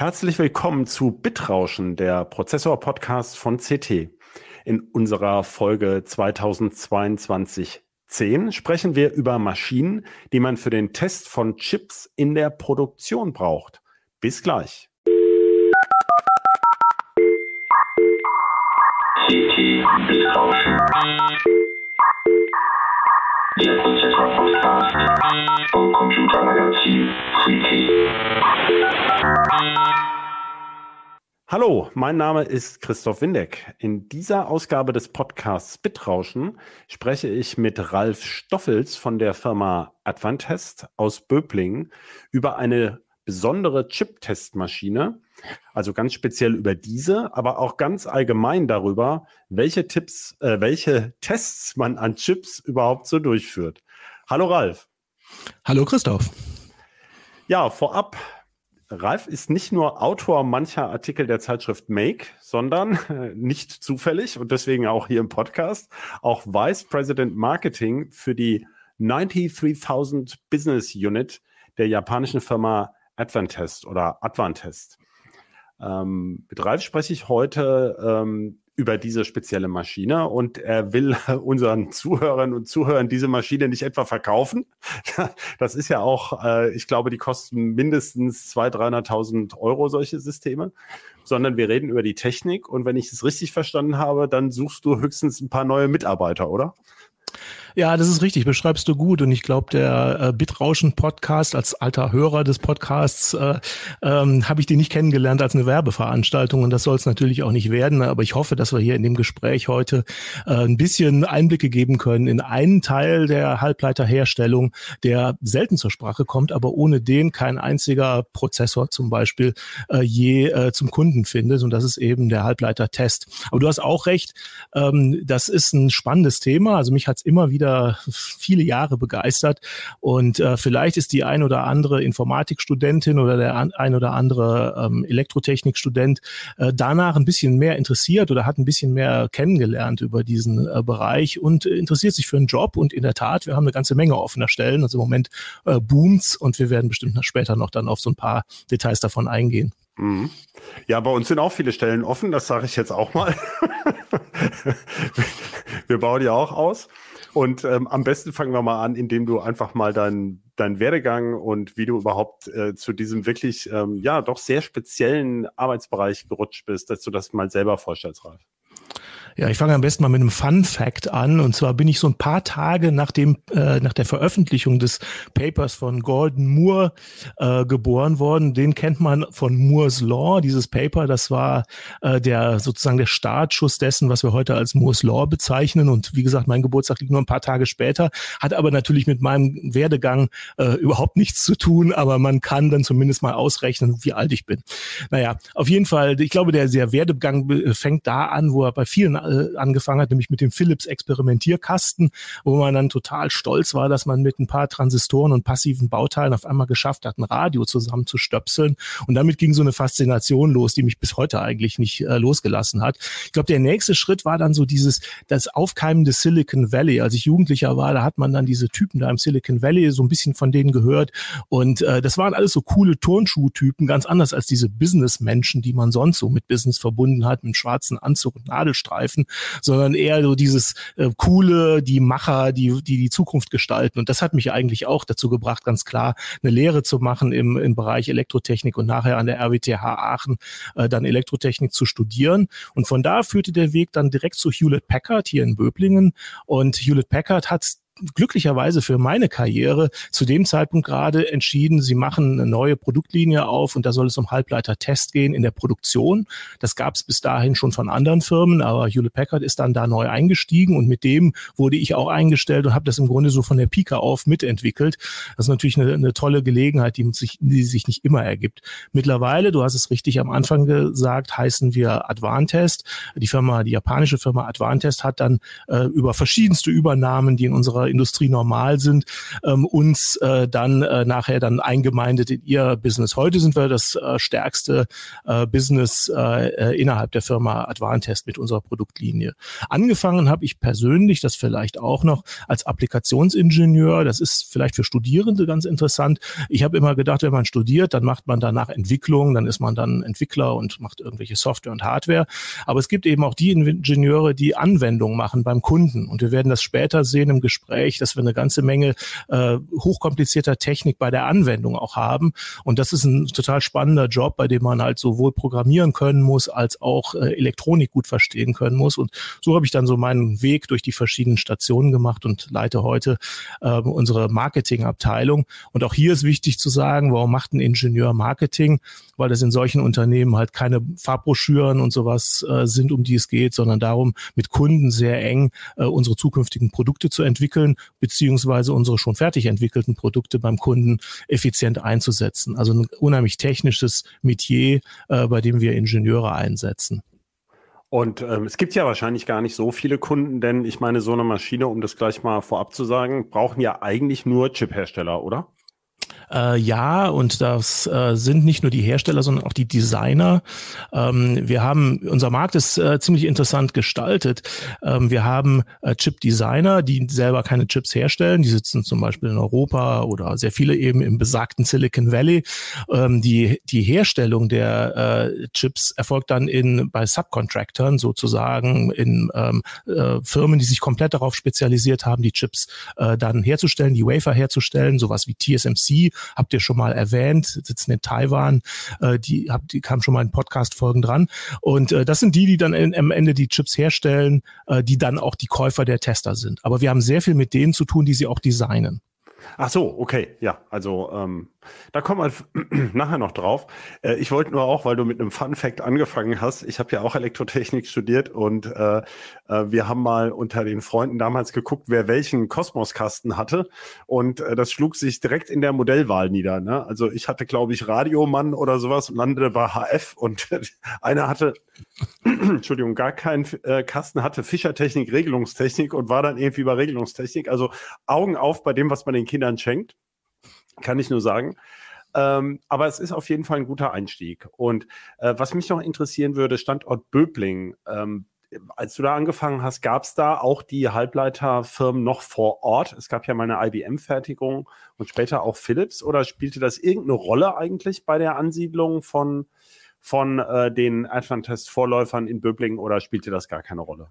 Herzlich willkommen zu Bitrauschen, der Prozessor-Podcast von CT. In unserer Folge 2022 10 sprechen wir über Maschinen, die man für den Test von Chips in der Produktion braucht. Bis gleich. CT Bitrauschen. Hallo, mein Name ist Christoph Windeck. In dieser Ausgabe des Podcasts Bitrauschen spreche ich mit Ralf Stoffels von der Firma Advantest aus Böblingen über eine besondere Chip-Testmaschine, also ganz speziell über diese, aber auch ganz allgemein darüber, welche Tipps, äh, welche Tests man an Chips überhaupt so durchführt. Hallo Ralf. Hallo Christoph. Ja, vorab Ralf ist nicht nur Autor mancher Artikel der Zeitschrift Make, sondern nicht zufällig und deswegen auch hier im Podcast auch Vice President Marketing für die 93.000 Business Unit der japanischen Firma Advantest oder Advantest. Ähm, mit Ralf spreche ich heute ähm, über diese spezielle Maschine und er will unseren Zuhörern und Zuhörern diese Maschine nicht etwa verkaufen. Das ist ja auch, äh, ich glaube, die kosten mindestens 200.000, 300.000 Euro solche Systeme, sondern wir reden über die Technik und wenn ich es richtig verstanden habe, dann suchst du höchstens ein paar neue Mitarbeiter, oder? Ja, das ist richtig, beschreibst du gut. Und ich glaube, der äh, Bitrauschen-Podcast, als alter Hörer des Podcasts, äh, ähm, habe ich den nicht kennengelernt als eine Werbeveranstaltung. Und das soll es natürlich auch nicht werden. Aber ich hoffe, dass wir hier in dem Gespräch heute äh, ein bisschen Einblicke geben können in einen Teil der Halbleiterherstellung, der selten zur Sprache kommt, aber ohne den kein einziger Prozessor zum Beispiel äh, je äh, zum Kunden findet. Und das ist eben der Halbleitertest. Aber du hast auch recht, ähm, das ist ein spannendes Thema. Also mich hat es immer wieder wieder viele Jahre begeistert. Und äh, vielleicht ist die ein oder andere Informatikstudentin oder der ein oder andere ähm, Elektrotechnikstudent äh, danach ein bisschen mehr interessiert oder hat ein bisschen mehr kennengelernt über diesen äh, Bereich und interessiert sich für einen Job. Und in der Tat, wir haben eine ganze Menge offener Stellen. Also im Moment äh, boomt's und wir werden bestimmt später noch dann auf so ein paar Details davon eingehen. Mhm. Ja, bei uns sind auch viele Stellen offen, das sage ich jetzt auch mal. wir bauen ja auch aus. Und ähm, am besten fangen wir mal an, indem du einfach mal deinen dein Werdegang und wie du überhaupt äh, zu diesem wirklich, ähm, ja, doch sehr speziellen Arbeitsbereich gerutscht bist, dass du das mal selber vorstellst, Ralf. Ja, ich fange am besten mal mit einem Fun Fact an. Und zwar bin ich so ein paar Tage nach dem, äh, nach der Veröffentlichung des Papers von Gordon Moore äh, geboren worden. Den kennt man von Moore's Law. Dieses Paper, das war äh, der sozusagen der Startschuss dessen, was wir heute als Moore's Law bezeichnen. Und wie gesagt, mein Geburtstag liegt nur ein paar Tage später, hat aber natürlich mit meinem Werdegang äh, überhaupt nichts zu tun. Aber man kann dann zumindest mal ausrechnen, wie alt ich bin. Naja, auf jeden Fall, ich glaube, der, der Werdegang fängt da an, wo er bei vielen äh, angefangen hat, nämlich mit dem Philips Experimentierkasten, wo man dann total stolz war, dass man mit ein paar Transistoren und passiven Bauteilen auf einmal geschafft hat, ein Radio zusammenzustöpseln. Und damit ging so eine Faszination los, die mich bis heute eigentlich nicht äh, losgelassen hat. Ich glaube, der nächste Schritt war dann so dieses, das Aufkeimen Silicon Valley. Als ich Jugendlicher war, da hat man dann diese Typen da im Silicon Valley so ein bisschen von denen gehört. Und äh, das waren alles so coole Turnschuhtypen, ganz anders als diese Businessmenschen, die man sonst so mit Business verbunden hat, mit schwarzen Anzug und Nadelstreifen greifen, sondern eher so dieses äh, coole, die Macher, die, die die Zukunft gestalten. Und das hat mich eigentlich auch dazu gebracht, ganz klar eine Lehre zu machen im, im Bereich Elektrotechnik und nachher an der RWTH Aachen äh, dann Elektrotechnik zu studieren. Und von da führte der Weg dann direkt zu Hewlett Packard hier in Böblingen. Und Hewlett Packard hat glücklicherweise für meine Karriere zu dem Zeitpunkt gerade entschieden, sie machen eine neue Produktlinie auf und da soll es um Halbleiter-Test gehen in der Produktion. Das gab es bis dahin schon von anderen Firmen, aber Hewlett Packard ist dann da neu eingestiegen und mit dem wurde ich auch eingestellt und habe das im Grunde so von der Pika auf mitentwickelt. Das ist natürlich eine, eine tolle Gelegenheit, die sich, die sich nicht immer ergibt. Mittlerweile, du hast es richtig am Anfang gesagt, heißen wir Advantest. Die Firma, die japanische Firma Advantest hat dann äh, über verschiedenste Übernahmen, die in unserer Industrie normal sind, ähm, uns äh, dann äh, nachher dann eingemeindet in ihr Business. Heute sind wir das äh, stärkste äh, Business äh, äh innerhalb der Firma Advantest mit unserer Produktlinie. Angefangen habe ich persönlich, das vielleicht auch noch, als Applikationsingenieur. Das ist vielleicht für Studierende ganz interessant. Ich habe immer gedacht, wenn man studiert, dann macht man danach Entwicklung, dann ist man dann Entwickler und macht irgendwelche Software und Hardware. Aber es gibt eben auch die Ingenieure, die Anwendungen machen beim Kunden. Und wir werden das später sehen im Gespräch, dass wir eine ganze Menge äh, hochkomplizierter Technik bei der Anwendung auch haben. Und das ist ein total spannender Job, bei dem man halt sowohl programmieren können muss, als auch äh, Elektronik gut verstehen können muss. Und so habe ich dann so meinen Weg durch die verschiedenen Stationen gemacht und leite heute äh, unsere Marketingabteilung. Und auch hier ist wichtig zu sagen, warum macht ein Ingenieur Marketing? Weil das in solchen Unternehmen halt keine Farbbroschüren und sowas äh, sind, um die es geht, sondern darum, mit Kunden sehr eng äh, unsere zukünftigen Produkte zu entwickeln, beziehungsweise unsere schon fertig entwickelten Produkte beim Kunden effizient einzusetzen. Also ein unheimlich technisches Metier, äh, bei dem wir Ingenieure einsetzen. Und ähm, es gibt ja wahrscheinlich gar nicht so viele Kunden, denn ich meine, so eine Maschine, um das gleich mal vorab zu sagen, brauchen ja eigentlich nur Chip-Hersteller, oder? Äh, ja, und das äh, sind nicht nur die Hersteller, sondern auch die Designer. Ähm, wir haben, unser Markt ist äh, ziemlich interessant gestaltet. Ähm, wir haben äh, Chip-Designer, die selber keine Chips herstellen. Die sitzen zum Beispiel in Europa oder sehr viele eben im besagten Silicon Valley. Ähm, die, die Herstellung der äh, Chips erfolgt dann in, bei Subcontractors sozusagen, in ähm, äh, Firmen, die sich komplett darauf spezialisiert haben, die Chips dann herzustellen, die Wafer herzustellen, sowas wie TSMC habt ihr schon mal erwähnt, sitzen in Taiwan, äh, die, habt, die kamen schon mal in Podcast-Folgen dran. Und äh, das sind die, die dann in, am Ende die Chips herstellen, äh, die dann auch die Käufer der Tester sind. Aber wir haben sehr viel mit denen zu tun, die sie auch designen. Ach so, okay, ja, also ähm, da kommen wir nachher noch drauf. Äh, ich wollte nur auch, weil du mit einem Fun Fact angefangen hast. Ich habe ja auch Elektrotechnik studiert und äh, äh, wir haben mal unter den Freunden damals geguckt, wer welchen Kosmoskasten hatte und das schlug sich direkt in der Modellwahl nieder. Ne? Also ich hatte, glaube ich, Radiomann oder sowas und landete bei HF und einer hatte, Entschuldigung, gar keinen Kasten, hatte Fischertechnik, Regelungstechnik und war dann irgendwie bei Regelungstechnik. Also Augen auf bei dem, was man den Kindern schenkt kann ich nur sagen. Ähm, aber es ist auf jeden Fall ein guter Einstieg. Und äh, was mich noch interessieren würde, Standort Böbling. Ähm, als du da angefangen hast, gab es da auch die Halbleiterfirmen noch vor Ort? Es gab ja mal eine IBM-Fertigung und später auch Philips. Oder spielte das irgendeine Rolle eigentlich bei der Ansiedlung von, von äh, den Advantest-Vorläufern in Böbling oder spielte das gar keine Rolle?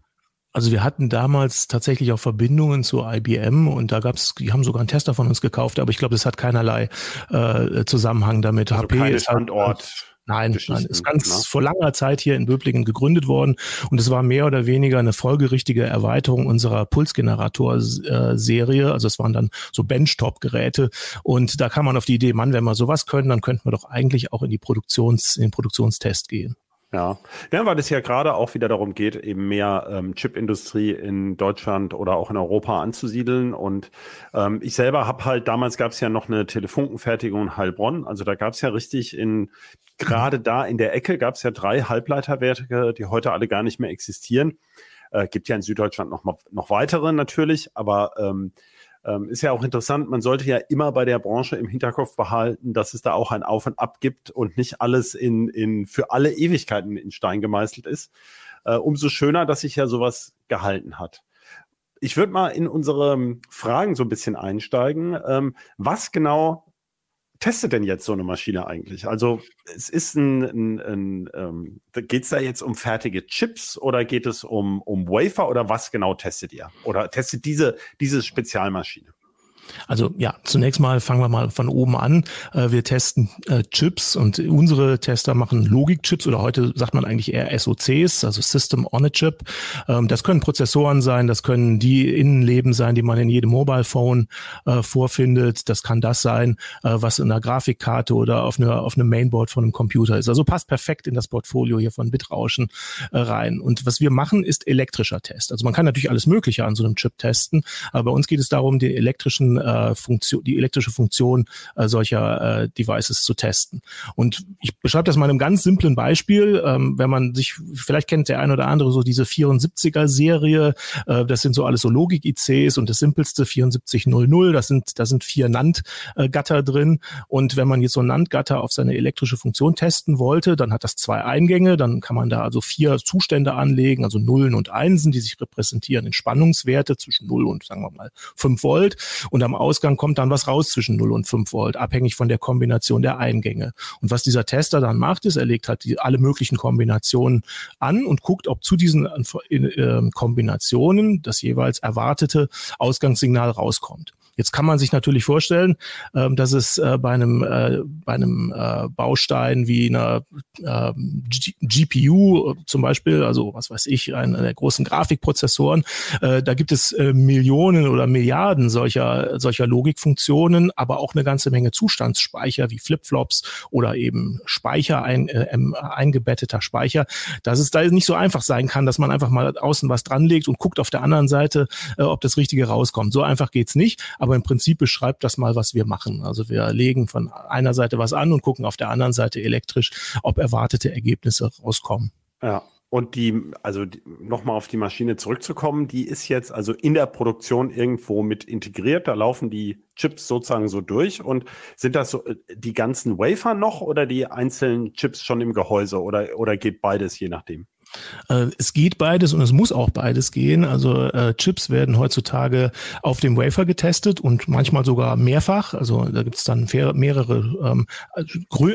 Also wir hatten damals tatsächlich auch Verbindungen zu IBM und da gab's, die haben sogar einen Tester von uns gekauft, aber ich glaube, das hat keinerlei äh, Zusammenhang damit. Also HP keine ist halt Standort. Nein, nein, ist ganz ne? vor langer Zeit hier in Böblingen gegründet worden und es war mehr oder weniger eine folgerichtige Erweiterung unserer Pulsgenerator-Serie. Also es waren dann so Benchtop-Geräte und da kam man auf die Idee, Mann, wenn wir sowas können, dann könnten wir doch eigentlich auch in die Produktions, in den Produktionstest gehen. Ja. ja, weil es ja gerade auch wieder darum geht, eben mehr ähm, Chipindustrie in Deutschland oder auch in Europa anzusiedeln. Und ähm, ich selber habe halt, damals gab es ja noch eine Telefunkenfertigung in Heilbronn. Also da gab es ja richtig in, gerade da in der Ecke gab es ja drei Halbleiterwerke, die heute alle gar nicht mehr existieren. Äh, gibt ja in Süddeutschland noch, noch weitere natürlich, aber ähm, ähm, ist ja auch interessant, man sollte ja immer bei der Branche im Hinterkopf behalten, dass es da auch ein Auf und Ab gibt und nicht alles in, in für alle Ewigkeiten in Stein gemeißelt ist. Äh, umso schöner, dass sich ja sowas gehalten hat. Ich würde mal in unsere Fragen so ein bisschen einsteigen. Ähm, was genau testet denn jetzt so eine Maschine eigentlich? Also es ist ein, ein, ein ähm, geht es da jetzt um fertige Chips oder geht es um, um Wafer oder was genau testet ihr? Oder testet diese, diese Spezialmaschine? Also ja, zunächst mal fangen wir mal von oben an. Äh, wir testen äh, Chips und unsere Tester machen Logikchips oder heute sagt man eigentlich eher SOCs, also System on a Chip. Ähm, das können Prozessoren sein, das können die Innenleben sein, die man in jedem Mobile Phone äh, vorfindet. Das kann das sein, was in einer Grafikkarte oder auf, einer, auf einem Mainboard von einem Computer ist. Also passt perfekt in das Portfolio hier von Bitrauschen rein. Und was wir machen, ist elektrischer Test. Also man kann natürlich alles Mögliche an so einem Chip testen, aber bei uns geht es darum, den elektrischen äh, Funktion, die elektrische Funktion äh, solcher äh, Devices zu testen. Und ich beschreibe das mal in einem ganz simplen Beispiel. Ähm, wenn man sich, vielleicht kennt der ein oder andere so diese 74er Serie, äh, das sind so alles so Logik-ICs und das simpelste 7400, das sind, da sind vier NAND-Gatter drin. Und wenn man jetzt so ein NAND-Gatter auf seine elektrische Funktion testen wollte, dann hat das zwei Eingänge, dann kann man da also vier Zustände anlegen, also Nullen und Einsen, die sich repräsentieren in Spannungswerte zwischen 0 und sagen wir mal 5 Volt. Und am Ausgang kommt dann was raus zwischen 0 und 5 Volt, abhängig von der Kombination der Eingänge. Und was dieser Tester dann macht, ist, er legt halt die, alle möglichen Kombinationen an und guckt, ob zu diesen äh, Kombinationen das jeweils erwartete Ausgangssignal rauskommt. Jetzt kann man sich natürlich vorstellen, ähm, dass es äh, bei einem, äh, bei einem äh, Baustein wie einer äh, GPU zum Beispiel, also was weiß ich, einer der großen Grafikprozessoren, da gibt es Millionen oder Milliarden solcher, solcher Logikfunktionen, aber auch eine ganze Menge Zustandsspeicher wie Flipflops oder eben Speicher, ein, äh, eingebetteter Speicher, dass es da nicht so einfach sein kann, dass man einfach mal außen was dranlegt und guckt auf der anderen Seite, äh, ob das Richtige rauskommt. So einfach geht's nicht. Aber aber im Prinzip beschreibt das mal, was wir machen. Also wir legen von einer Seite was an und gucken auf der anderen Seite elektrisch, ob erwartete Ergebnisse rauskommen. Ja. Und die, also nochmal auf die Maschine zurückzukommen, die ist jetzt also in der Produktion irgendwo mit integriert. Da laufen die Chips sozusagen so durch. Und sind das so äh, die ganzen Wafer noch oder die einzelnen Chips schon im Gehäuse oder, oder geht beides je nachdem? Äh, es geht beides und es muss auch beides gehen. Also äh, Chips werden heutzutage auf dem Wafer getestet und manchmal sogar mehrfach. Also da gibt es dann mehrere, ähm,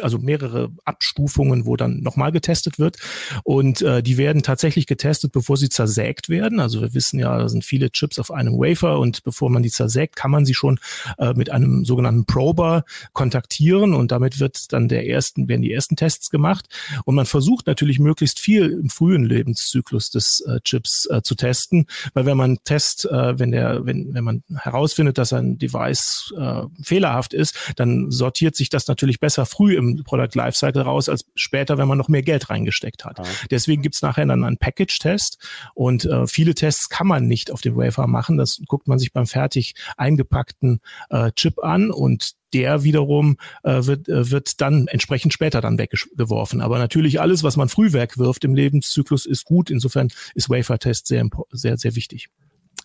also mehrere Abstufungen, wo dann nochmal getestet wird. Und äh, die werden tatsächlich getestet, bevor sie zersägt werden. Also wir wissen ja, da sind viele Chips auf einem Wafer und bevor man die zersägt, kann man sie schon äh, mit einem sogenannten Prober kontaktieren und damit wird dann der ersten, werden die ersten Tests gemacht. Und man versucht natürlich möglichst viel im frühen Lebenszyklus des äh, Chips äh, zu testen, weil wenn man Test, äh, wenn der, wenn, wenn man herausfindet, dass ein Device äh, fehlerhaft ist, dann sortiert sich das natürlich besser früh im Product Lifecycle raus, als später, wenn man noch mehr Geld reingesteckt hat. Ja. Deswegen gibt's nachher dann einen Package-Test und äh, viele Tests kann man nicht auf dem Wafer machen. Das guckt man sich beim fertig eingepackten äh, Chip an und der wiederum äh, wird, äh, wird dann entsprechend später dann weggeworfen. Aber natürlich alles, was man früh wegwirft im Lebenszyklus, ist gut. Insofern ist Wafer-Test sehr, sehr, sehr wichtig.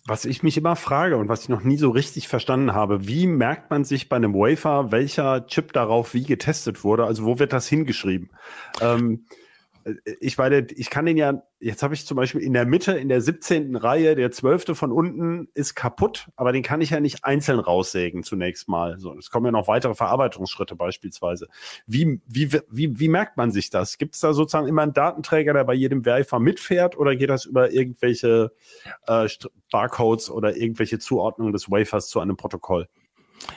Was ich mich immer frage und was ich noch nie so richtig verstanden habe, wie merkt man sich bei einem Wafer, welcher Chip darauf wie getestet wurde? Also wo wird das hingeschrieben? Ähm, äh, ich meine, ich kann den ja, jetzt habe ich zum Beispiel in der Mitte, in der 17. Reihe, der 12. von unten ist kaputt, aber den kann ich ja nicht einzeln raussägen zunächst mal. So, es kommen ja noch weitere Verarbeitungsschritte beispielsweise. Wie, wie, wie, wie merkt man sich das? Gibt es da sozusagen immer einen Datenträger, der bei jedem Werfer mitfährt oder geht das über irgendwelche äh, Barcodes oder irgendwelche Zuordnungen des Wafers zu einem Protokoll?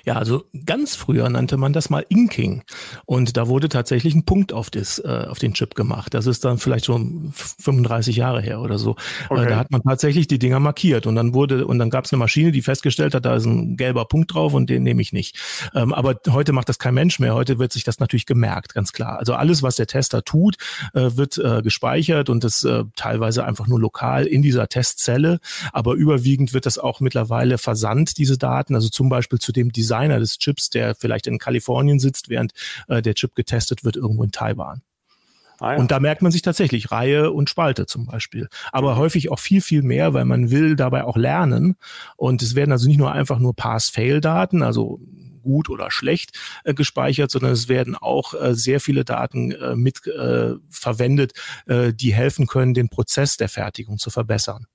Ja, also ganz früher nannte man das mal Inking. Und da wurde tatsächlich ein Punkt auf, das, äh, auf den Chip gemacht. Das ist dann vielleicht schon 35 Jahre her oder so. Äh, okay. Äh, da hat man tatsächlich die Dinger markiert. Und dann wurde, und dann gab es eine Maschine, die festgestellt hat, da ist ein gelber Punkt drauf und den nehme ich nicht. Ähm, aber heute macht das kein Mensch mehr. Heute wird sich das natürlich gemerkt, ganz klar. Also alles, was der Tester tut, äh, wird äh, gespeichert und das äh, teilweise einfach nur lokal in dieser Testzelle. Aber überwiegend wird das auch mittlerweile versandt, diese Daten. Also zum Beispiel zu dem Designer des Chips, der vielleicht in Kalifornien sitzt, während äh, der Chip getestet wird irgendwo in Taiwan. Ah, ja. Und da merkt man sich tatsächlich Reihe und Spalte zum Beispiel. Aber häufig auch viel, viel mehr, weil man will dabei auch lernen. Und es werden also nicht nur einfach nur Pass-Fail-Daten, also gut oder schlecht äh, gespeichert, sondern es werden auch äh, sehr viele Daten äh, mit äh, verwendet, äh, die helfen können, den Prozess der Fertigung zu verbessern.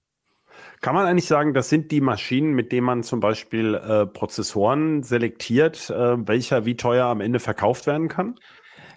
Kann man eigentlich sagen, das sind die Maschinen, mit denen man zum Beispiel äh, Prozessoren selektiert, äh, welcher wie teuer am Ende verkauft werden kann?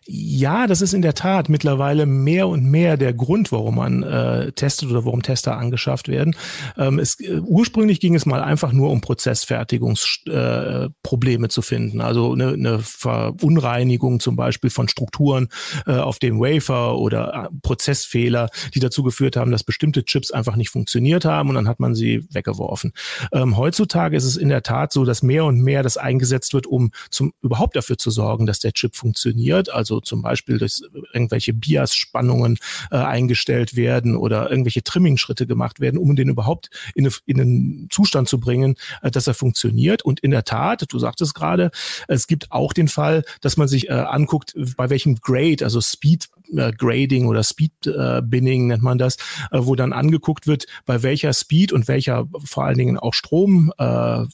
Ja, das ist in der Tat mittlerweile mehr und mehr der Grund, warum man äh, testet oder warum Tester angeschafft werden. Ähm, es, äh, ursprünglich ging es mal einfach nur um Prozessfertigungsprobleme äh, zu finden, also eine, eine Verunreinigung zum Beispiel von Strukturen äh, auf dem Wafer oder äh, Prozessfehler, die dazu geführt haben, dass bestimmte Chips einfach nicht funktioniert haben und dann hat man sie weggeworfen. Ähm, heutzutage ist es in der Tat so, dass mehr und mehr das eingesetzt wird, um zum überhaupt dafür zu sorgen, dass der Chip funktioniert. Also also zum Beispiel durch irgendwelche Bias-Spannungen äh, eingestellt werden oder irgendwelche Trimming-Schritte gemacht werden, um den überhaupt in, eine, in einen Zustand zu bringen, äh, dass er funktioniert. Und in der Tat, du sagtest gerade, es gibt auch den Fall, dass man sich äh, anguckt, bei welchem Grade, also Speed äh, Grading oder Speed äh, Binning nennt man das, äh, wo dann angeguckt wird, bei welcher Speed und welcher vor allen Dingen auch Strom, äh,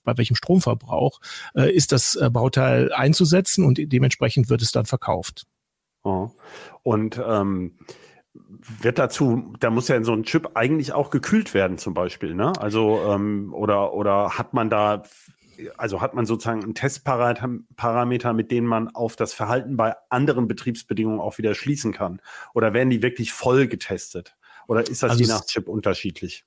bei welchem Stromverbrauch äh, ist das äh, Bauteil einzusetzen und dementsprechend wird es dann verkauft. Oh. Und ähm, wird dazu, da muss ja in so ein Chip eigentlich auch gekühlt werden, zum Beispiel, ne? Also, ähm, oder, oder hat man da, also hat man sozusagen einen Testparameter, mit denen man auf das Verhalten bei anderen Betriebsbedingungen auch wieder schließen kann? Oder werden die wirklich voll getestet? Oder ist das also je nach Chip unterschiedlich?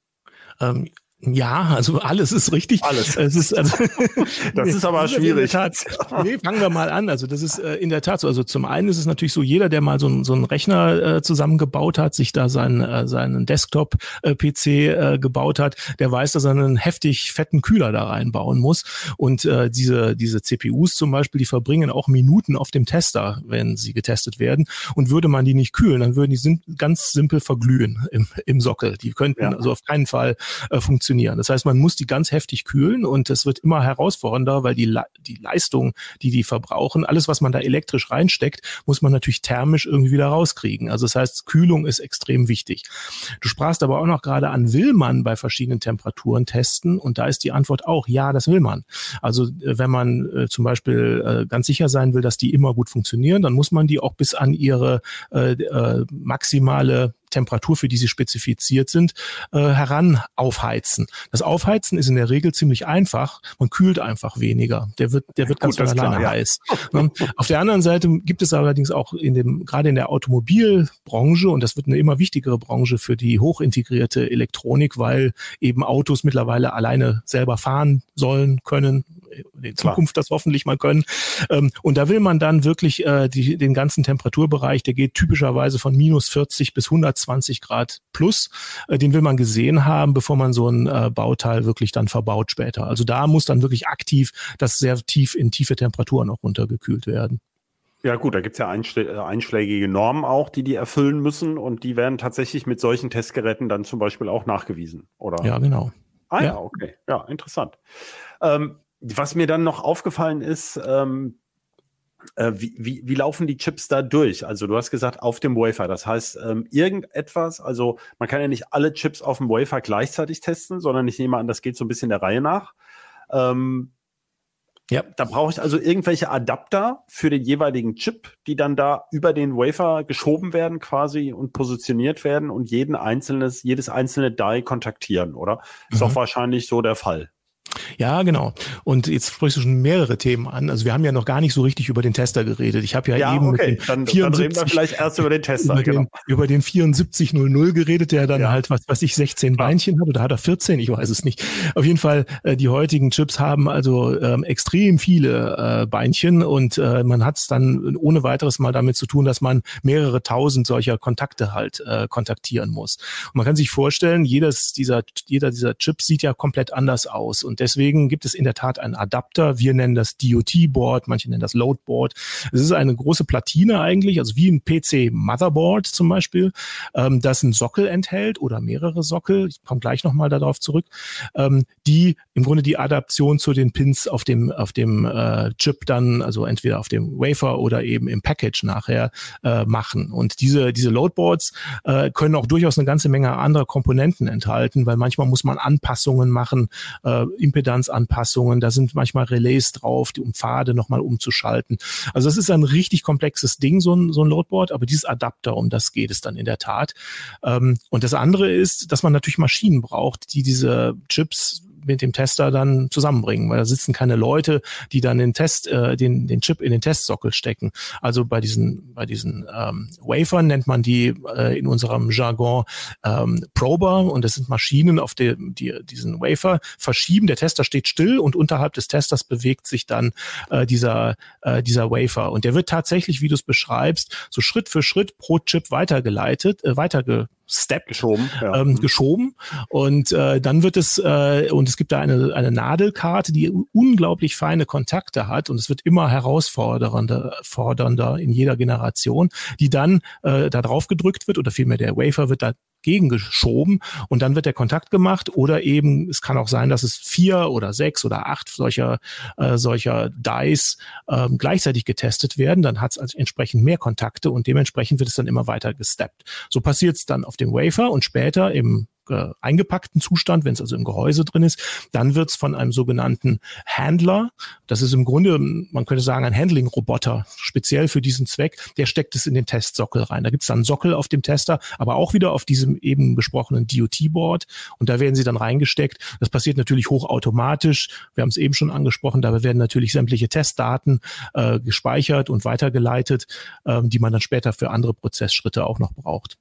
Ähm, ja, also alles ist richtig. Alles. Es ist, also, das ist aber schwierig. Tat, nee, fangen wir mal an. Also das ist äh, in der Tat so. Also zum einen ist es natürlich so, jeder, der mal so, ein, so einen Rechner äh, zusammengebaut hat, sich da seinen, äh, seinen Desktop-PC äh, gebaut hat, der weiß, dass er einen heftig fetten Kühler da reinbauen muss. Und äh, diese, diese CPUs zum Beispiel, die verbringen auch Minuten auf dem Tester, wenn sie getestet werden. Und würde man die nicht kühlen, dann würden die ganz simpel verglühen im, im Sockel. Die könnten ja. also auf keinen Fall äh, funktionieren funktionieren. Das heißt, man muss die ganz heftig kühlen und es wird immer herausfordernder, weil die, Le die Leistung, die die verbrauchen, alles, was man da elektrisch reinsteckt, muss man natürlich thermisch irgendwie wieder rauskriegen. Also das heißt, Kühlung ist extrem wichtig. Du sprachst aber auch noch gerade an, will man bei verschiedenen Temperaturen testen? Und da ist die Antwort auch, ja, das will man. Also äh, wenn man äh, zum Beispiel äh, ganz sicher sein will, dass die immer gut funktionieren, dann muss man die auch bis an ihre äh, äh, maximale Temperatur, für die sie spezifiziert sind, äh, heran aufheizen. Das Aufheizen ist in der Regel ziemlich einfach. Man kühlt einfach weniger. Der wird, der wird ganz Gut, von alleine klar, ja. heiß. Ne? Auf der anderen Seite gibt es allerdings auch in dem, gerade in der Automobilbranche, und das wird eine immer wichtigere Branche für die hochintegrierte Elektronik, weil eben Autos mittlerweile alleine selber fahren sollen, können, in Zukunft das hoffentlich mal können. Ähm, und da will man dann wirklich äh, die, den ganzen Temperaturbereich, der geht typischerweise von minus 40 bis 120 Grad plus, äh, den will man gesehen haben, bevor man so ein äh, Bauteil wirklich dann verbaut später. Also da muss dann wirklich aktiv das sehr tief in tiefe Temperaturen auch runtergekühlt werden. Ja gut, da gibt's ja einschlä äh, einschlägige Normen auch, die die erfüllen müssen und die werden tatsächlich mit solchen Testgeräten dann zum Beispiel auch nachgewiesen, oder? Ja, genau. Ah ja, okay. Ja, interessant. Ähm, was mir dann noch aufgefallen ist, ähm, äh, wie, wie, wie laufen die Chips da durch? Also du hast gesagt, auf dem Wafer. Das heißt, ähm, irgendetwas, also man kann ja nicht alle Chips auf dem Wafer gleichzeitig testen, sondern ich nehme an, das geht so ein bisschen der Reihe nach. Ähm, ja, da brauche ich also irgendwelche Adapter für den jeweiligen Chip, die dann da über den Wafer geschoben werden quasi und positioniert werden und jeden einzelnes, jedes einzelne Die kontaktieren, oder? Ist mhm. doch wahrscheinlich so der Fall. Ja, genau. Und jetzt sprichst du schon mehrere Themen an. Also wir haben ja noch gar nicht so richtig über den Tester geredet. Ich habe ja, ja, eben okay. mit dem dann, 74, dann reden wir vielleicht erst über den Tester. Über, genau. den, über den 7400 geredet, der dann ja. halt, was weiß ich, 16 Beinchen hat oder hat er 14? Ich weiß es nicht. Auf jeden Fall, äh, die heutigen Chips haben also ähm, extrem viele äh, Beinchen und äh, man hat es dann ohne weiteres mal damit zu tun, dass man mehrere tausend solcher Kontakte halt äh, kontaktieren muss. Und man kann sich vorstellen, jedes dieser, jeder dieser Chips sieht ja komplett anders aus und deswegen gibt es in der Tat einen Adapter. Wir nennen das DOT-Board, manche nennen das Load-Board. Es ist eine große Platine eigentlich, also wie ein PC-Motherboard zum Beispiel, ähm, das einen Sockel enthält oder mehrere Sockel. Ich komme gleich nochmal darauf zurück, ähm, die im Grunde die Adaption zu den Pins auf dem, auf dem äh, Chip dann, also entweder auf dem Wafer oder eben im Package nachher äh, machen. Und diese, diese Loadboards äh, können auch durchaus eine ganze Menge anderer Komponenten enthalten, weil manchmal muss man Anpassungen machen, äh, Impedanzanpassungen, da sind manchmal Relais drauf, die um Pfade nochmal umzuschalten. Also das ist ein richtig komplexes Ding, so ein, so ein Loadboard, aber dieses Adapter, um das geht es dann in der Tat. Ähm, und das andere ist, dass man natürlich Maschinen braucht, die diese Chips mit dem Tester dann zusammenbringen, weil da sitzen keine Leute, die dann den Test, äh, den, den Chip in den Testsockel stecken. Also bei diesen, bei diesen ähm, Wafern nennt man die äh, in unserem Jargon ähm, Prober und das sind Maschinen, auf der die diesen Wafer verschieben. Der Tester steht still und unterhalb des Testers bewegt sich dann äh, dieser, äh, dieser Wafer. Und der wird tatsächlich, wie du es beschreibst, so Schritt für Schritt pro Chip weitergeleitet, äh, weiterge Step geschoben, ja. ähm, mhm. geschoben. und äh, dann wird es äh, und es gibt da eine eine Nadelkarte, die unglaublich feine Kontakte hat und es wird immer herausfordernder fordernder in jeder Generation, die dann äh, da drauf gedrückt wird oder vielmehr der Wafer wird da gegengeschoben und dann wird der Kontakt gemacht oder eben es kann auch sein, dass es vier oder sechs oder acht solcher äh, solcher Dice ähm, gleichzeitig getestet werden, dann hat es entsprechend mehr Kontakte und dementsprechend wird es dann immer weiter gesteppt. So passiert es dann auf dem Wafer und später im äh, eingepackten Zustand, wenn es also im Gehäuse drin ist, dann wird es von einem sogenannten Handler, das ist im Grunde, man könnte sagen, ein Handling-Roboter, speziell für diesen Zweck, der steckt es in den Testsockel rein. Da gibt es dann Sockel auf dem Tester, aber auch wieder auf diesem eben besprochenen DOT-Board und da werden sie dann reingesteckt. Das passiert natürlich hochautomatisch. Wir haben es eben schon angesprochen, dabei werden natürlich sämtliche Testdaten äh, gespeichert und weitergeleitet, äh, die man dann später für andere Prozessschritte auch noch braucht.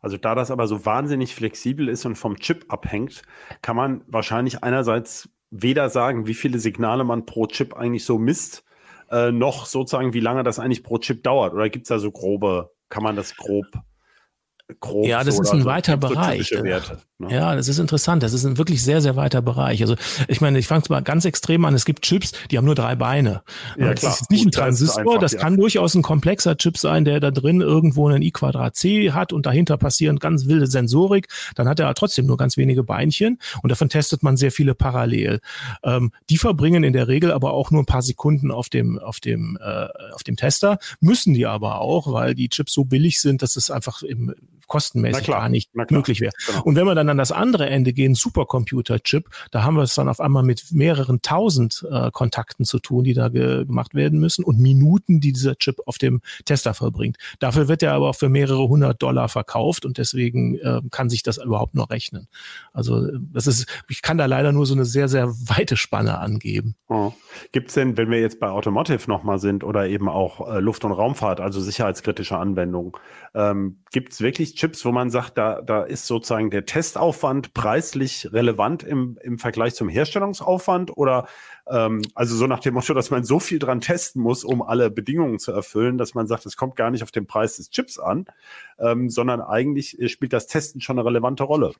Also da das aber so wahnsinnig flexibel ist und vom Chip abhängt, kann man wahrscheinlich einerseits weder sagen, wie viele Signale man pro Chip eigentlich so misst, äh, noch sozusagen, wie lange das eigentlich pro Chip dauert. Oder gibt es da so grobe, kann man das grob grob. Ja, das ist ein so weiter Bereich. Werte, ne? Ja, das ist interessant. Das ist ein wirklich sehr, sehr weiter Bereich. Also ich meine, ich fange es mal ganz extrem an. Es gibt Chips, die haben nur drei Beine. Ja, das klar. ist nicht Gut, ein Transistor. Das, einfach, das ja. kann durchaus ein komplexer Chip sein, der da drin irgendwo einen I Quadrat C hat und dahinter passieren ganz wilde Sensorik. Dann hat er trotzdem nur ganz wenige Beinchen und davon testet man sehr viele parallel. Ähm, die verbringen in der Regel aber auch nur ein paar Sekunden auf dem, auf dem, äh, auf dem Tester, müssen die aber auch, weil die Chips so billig sind, dass es einfach im kostenmäßig gar nicht möglich wäre. Genau. Und wenn wir dann an das andere Ende gehen, Supercomputer-Chip, da haben wir es dann auf einmal mit mehreren tausend äh, Kontakten zu tun, die da ge gemacht werden müssen und Minuten, die dieser Chip auf dem Tester verbringt. Dafür wird er aber auch für mehrere hundert Dollar verkauft und deswegen äh, kann sich das überhaupt noch rechnen. Also das ist, ich kann da leider nur so eine sehr, sehr weite Spanne angeben. Oh. Gibt es denn, wenn wir jetzt bei Automotive nochmal sind oder eben auch äh, Luft- und Raumfahrt, also sicherheitskritische Anwendungen, ähm, gibt es wirklich Chips, wo man sagt, da, da ist sozusagen der Testaufwand preislich relevant im, im Vergleich zum Herstellungsaufwand? Oder ähm, also so nach dem Motto, dass man so viel dran testen muss, um alle Bedingungen zu erfüllen, dass man sagt, es kommt gar nicht auf den Preis des Chips an, ähm, sondern eigentlich äh, spielt das Testen schon eine relevante Rolle.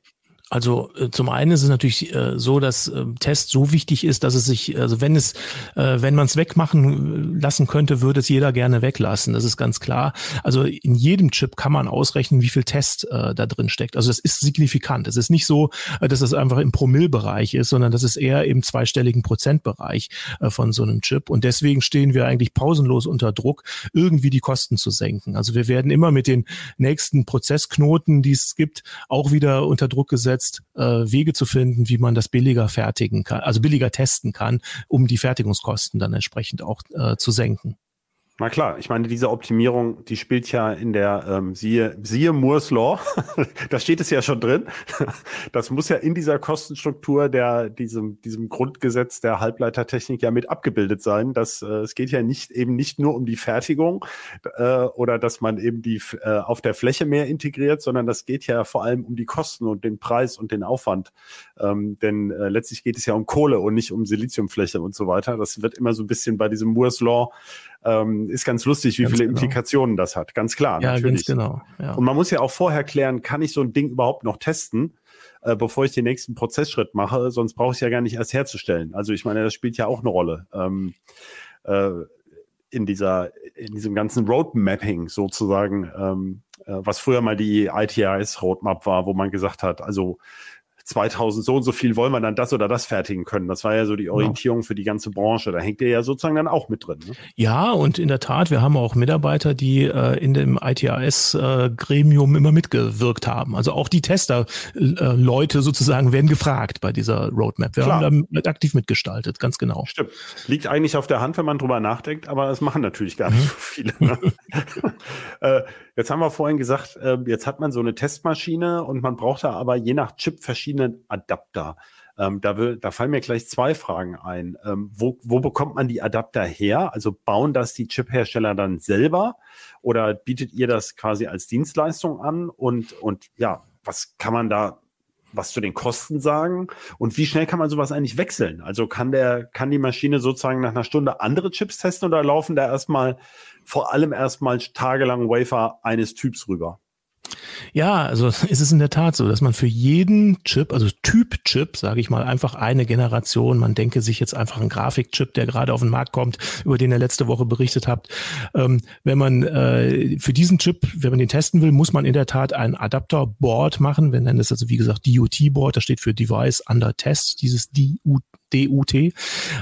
Also äh, zum einen ist es natürlich äh, so, dass äh, Test so wichtig ist, dass es sich, also wenn es, äh, wenn man es wegmachen äh, lassen könnte, würde es jeder gerne weglassen. Das ist ganz klar. Also in jedem Chip kann man ausrechnen, wie viel Test äh, da drin steckt. Also das ist signifikant. Es ist nicht so, äh, dass es einfach im Promillbereich ist, sondern das ist eher im zweistelligen Prozentbereich äh, von so einem Chip. Und deswegen stehen wir eigentlich pausenlos unter Druck, irgendwie die Kosten zu senken. Also wir werden immer mit den nächsten Prozessknoten, die es gibt, auch wieder unter Druck gesetzt jetzt äh, Wege zu finden, wie man das billiger fertigen kann, also billiger testen kann, um die Fertigungskosten dann entsprechend auch äh, zu senken. Na klar, ich meine, diese Optimierung, die spielt ja in der, ähm, siehe, siehe Moore's Law, da steht es ja schon drin. Das muss ja in dieser Kostenstruktur der, diesem, diesem Grundgesetz der Halbleitertechnik ja mit abgebildet sein. Das, äh, es geht ja nicht eben nicht nur um die Fertigung äh, oder dass man eben die äh, auf der Fläche mehr integriert, sondern das geht ja vor allem um die Kosten und den Preis und den Aufwand. Ähm, denn äh, letztlich geht es ja um Kohle und nicht um Siliziumfläche und so weiter. Das wird immer so ein bisschen bei diesem Moore's Law ähm, ist ganz lustig, wie ganz viele genau. Implikationen das hat. Ganz klar, ja, natürlich. Ganz genau. Ja. Und man muss ja auch vorher klären, kann ich so ein Ding überhaupt noch testen? Äh, bevor ich den nächsten Prozessschritt mache, sonst brauche ich es ja gar nicht erst herzustellen. Also ich meine, das spielt ja auch eine Rolle ähm, äh, in dieser, in diesem ganzen Roadmapping sozusagen, ähm, äh, was früher mal die ITIS Roadmap war, wo man gesagt hat, also 2000 so und so viel wollen wir dann das oder das fertigen können. Das war ja so die. Orientierung genau. für die ganze Branche. Da hängt ihr ja sozusagen dann auch mit drin. Ne? Ja, und in der Tat, wir haben auch Mitarbeiter, die äh, in dem ITAS-Gremium äh, immer mitgewirkt haben. Also auch die Tester-Leute äh, sozusagen werden gefragt bei dieser Roadmap. Wir Klar. haben da aktiv mitgestaltet, ganz genau. Stimmt. Liegt eigentlich auf der Hand, wenn man drüber nachdenkt, aber das machen natürlich gar nicht mhm. so viele. Ne? Jetzt haben wir vorhin gesagt, äh, jetzt hat man so eine Testmaschine und man braucht da aber je nach Chip verschiedene Adapter. Ähm, da, will, da fallen mir gleich zwei Fragen ein. Ähm, wo, wo bekommt man die Adapter her? Also bauen das die Chip-Hersteller dann selber oder bietet ihr das quasi als Dienstleistung an? Und, und ja, was kann man da was zu den Kosten sagen und wie schnell kann man sowas eigentlich wechseln? Also kann der, kann die Maschine sozusagen nach einer Stunde andere Chips testen oder laufen da erstmal vor allem erstmal tagelang Wafer eines Typs rüber? Ja, also ist es in der Tat so, dass man für jeden Chip, also Typ-Chip, sage ich mal, einfach eine Generation, man denke sich jetzt einfach einen Grafikchip, der gerade auf den Markt kommt, über den ihr letzte Woche berichtet habt. Ähm, wenn man äh, für diesen Chip, wenn man den testen will, muss man in der Tat ein Adapter-Board machen. Wir nennen das also, wie gesagt, DUT-Board, das steht für Device Under Test, dieses DUT DUT.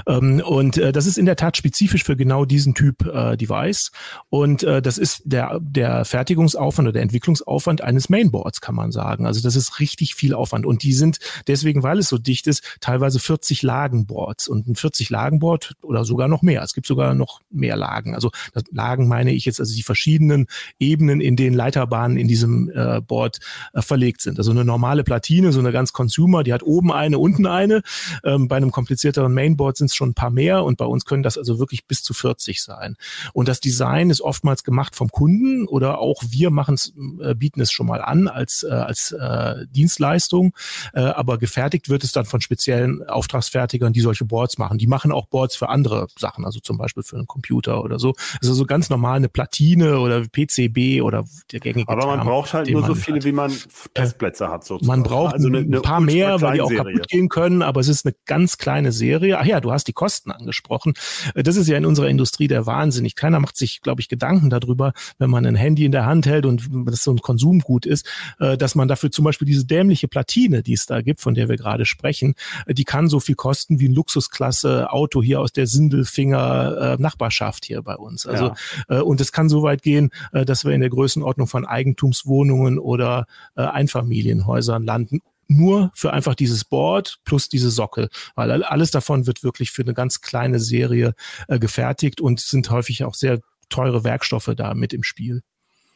Ähm, und äh, das ist in der Tat spezifisch für genau diesen Typ äh, Device. Und äh, das ist der, der Fertigungsaufwand oder der Entwicklungsaufwand eines Mainboards, kann man sagen. Also das ist richtig viel Aufwand. Und die sind deswegen, weil es so dicht ist, teilweise 40 Lagenboards. Und ein 40 Lagenboard oder sogar noch mehr. Es gibt sogar noch mehr Lagen. Also Lagen meine ich jetzt also die verschiedenen Ebenen, in denen Leiterbahnen in diesem äh, Board äh, verlegt sind. Also eine normale Platine, so eine ganz Consumer, die hat oben eine, unten eine. Ähm, bei einem komplizierteren Mainboard sind es schon ein paar mehr und bei uns können das also wirklich bis zu 40 sein. Und das Design ist oftmals gemacht vom Kunden oder auch wir machen es, äh, bieten es schon mal an als, äh, als äh, Dienstleistung, äh, aber gefertigt wird es dann von speziellen Auftragsfertigern, die solche Boards machen. Die machen auch Boards für andere Sachen, also zum Beispiel für einen Computer oder so. Also so ganz normal eine Platine oder PCB oder der gängige Aber man Term, braucht halt nur so viele, hat. wie man Testplätze hat sozusagen. Man braucht also eine, eine ein paar mehr, weil die auch kaputt gehen können, aber es ist eine ganz kleine Serie. Ach ja, du hast die Kosten angesprochen. Äh, das ist ja in unserer Industrie der Wahnsinnig. Keiner macht sich, glaube ich, Gedanken darüber, wenn man ein Handy in der Hand hält und das so ein Konsumgut ist, äh, dass man dafür zum Beispiel diese dämliche Platine, die es da gibt, von der wir gerade sprechen, äh, die kann so viel kosten wie ein Luxusklasse Auto hier aus der Sindelfinger Nachbarschaft hier bei uns. Also ja. und es kann so weit gehen, dass wir in der Größenordnung von Eigentumswohnungen oder Einfamilienhäusern landen nur für einfach dieses Board plus diese Sockel, weil alles davon wird wirklich für eine ganz kleine Serie äh, gefertigt und sind häufig auch sehr teure Werkstoffe da mit im Spiel.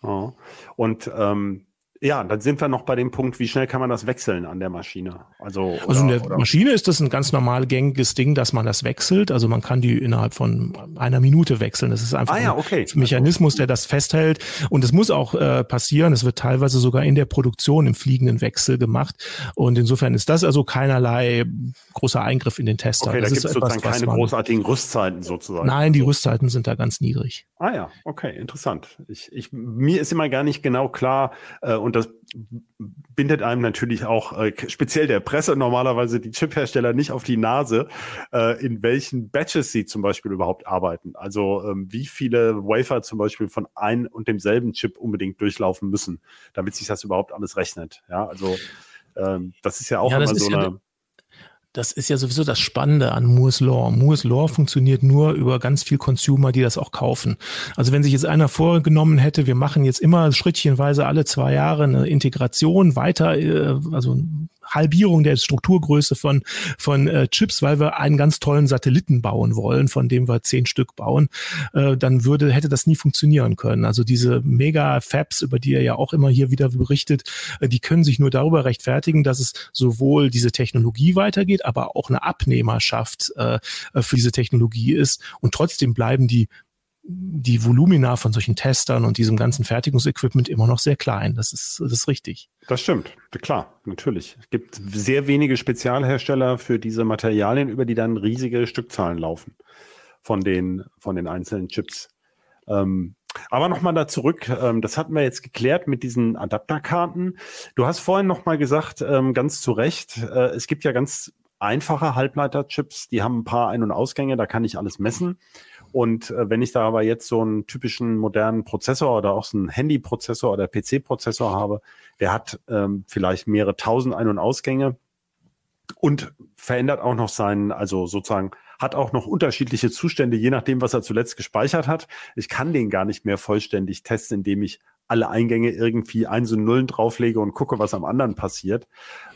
Oh. Und ähm, ja, dann sind wir noch bei dem Punkt, wie schnell kann man das wechseln an der Maschine? Also, oder, also in der oder? Maschine ist das ein ganz normal gängiges Ding, dass man das wechselt. Also man kann die innerhalb von einer Minute wechseln. Das ist einfach ah, ja, okay. ein Mechanismus, der das festhält. Und es muss auch äh, passieren. Es wird teilweise sogar in der Produktion im fliegenden Wechsel gemacht. Und insofern ist das also keinerlei großer Eingriff in den Tester. Okay, das da gibt es sozusagen keine großartigen Rüstzeiten sozusagen. Nein, die Rüstzeiten sind da ganz niedrig. Ah ja, okay, interessant. Ich, ich, mir ist immer gar nicht genau klar, äh, und das bindet einem natürlich auch äh, speziell der Presse normalerweise die Chiphersteller nicht auf die Nase, äh, in welchen Batches sie zum Beispiel überhaupt arbeiten. Also ähm, wie viele Wafer zum Beispiel von ein und demselben Chip unbedingt durchlaufen müssen, damit sich das überhaupt alles rechnet. Ja, also ähm, das ist ja auch ja, immer so eine das ist ja sowieso das Spannende an Moore's Law. Moore's Law funktioniert nur über ganz viel Consumer, die das auch kaufen. Also wenn sich jetzt einer vorgenommen hätte, wir machen jetzt immer schrittchenweise alle zwei Jahre eine Integration weiter, äh, also Halbierung der Strukturgröße von, von äh, Chips, weil wir einen ganz tollen Satelliten bauen wollen, von dem wir zehn Stück bauen, äh, dann würde, hätte das nie funktionieren können. Also diese Mega-Fabs, über die er ja auch immer hier wieder berichtet, äh, die können sich nur darüber rechtfertigen, dass es sowohl diese Technologie weitergeht, aber auch eine Abnehmerschaft äh, für diese Technologie ist. Und trotzdem bleiben die die Volumina von solchen Testern und diesem ganzen Fertigungsequipment immer noch sehr klein. Das ist, das ist richtig. Das stimmt. Klar, natürlich. Es gibt sehr wenige Spezialhersteller für diese Materialien, über die dann riesige Stückzahlen laufen von den, von den einzelnen Chips. Ähm, aber nochmal da zurück, ähm, das hatten wir jetzt geklärt mit diesen Adapterkarten. Du hast vorhin nochmal gesagt, ähm, ganz zu Recht, äh, es gibt ja ganz einfache Halbleiterchips, die haben ein paar Ein- und Ausgänge, da kann ich alles messen. Und äh, wenn ich da aber jetzt so einen typischen modernen Prozessor oder auch so einen Handy-Prozessor oder PC-Prozessor habe, der hat ähm, vielleicht mehrere tausend Ein- und Ausgänge und verändert auch noch seinen, also sozusagen hat auch noch unterschiedliche Zustände, je nachdem, was er zuletzt gespeichert hat. Ich kann den gar nicht mehr vollständig testen, indem ich alle Eingänge irgendwie Eins und Nullen drauflege und gucke, was am anderen passiert.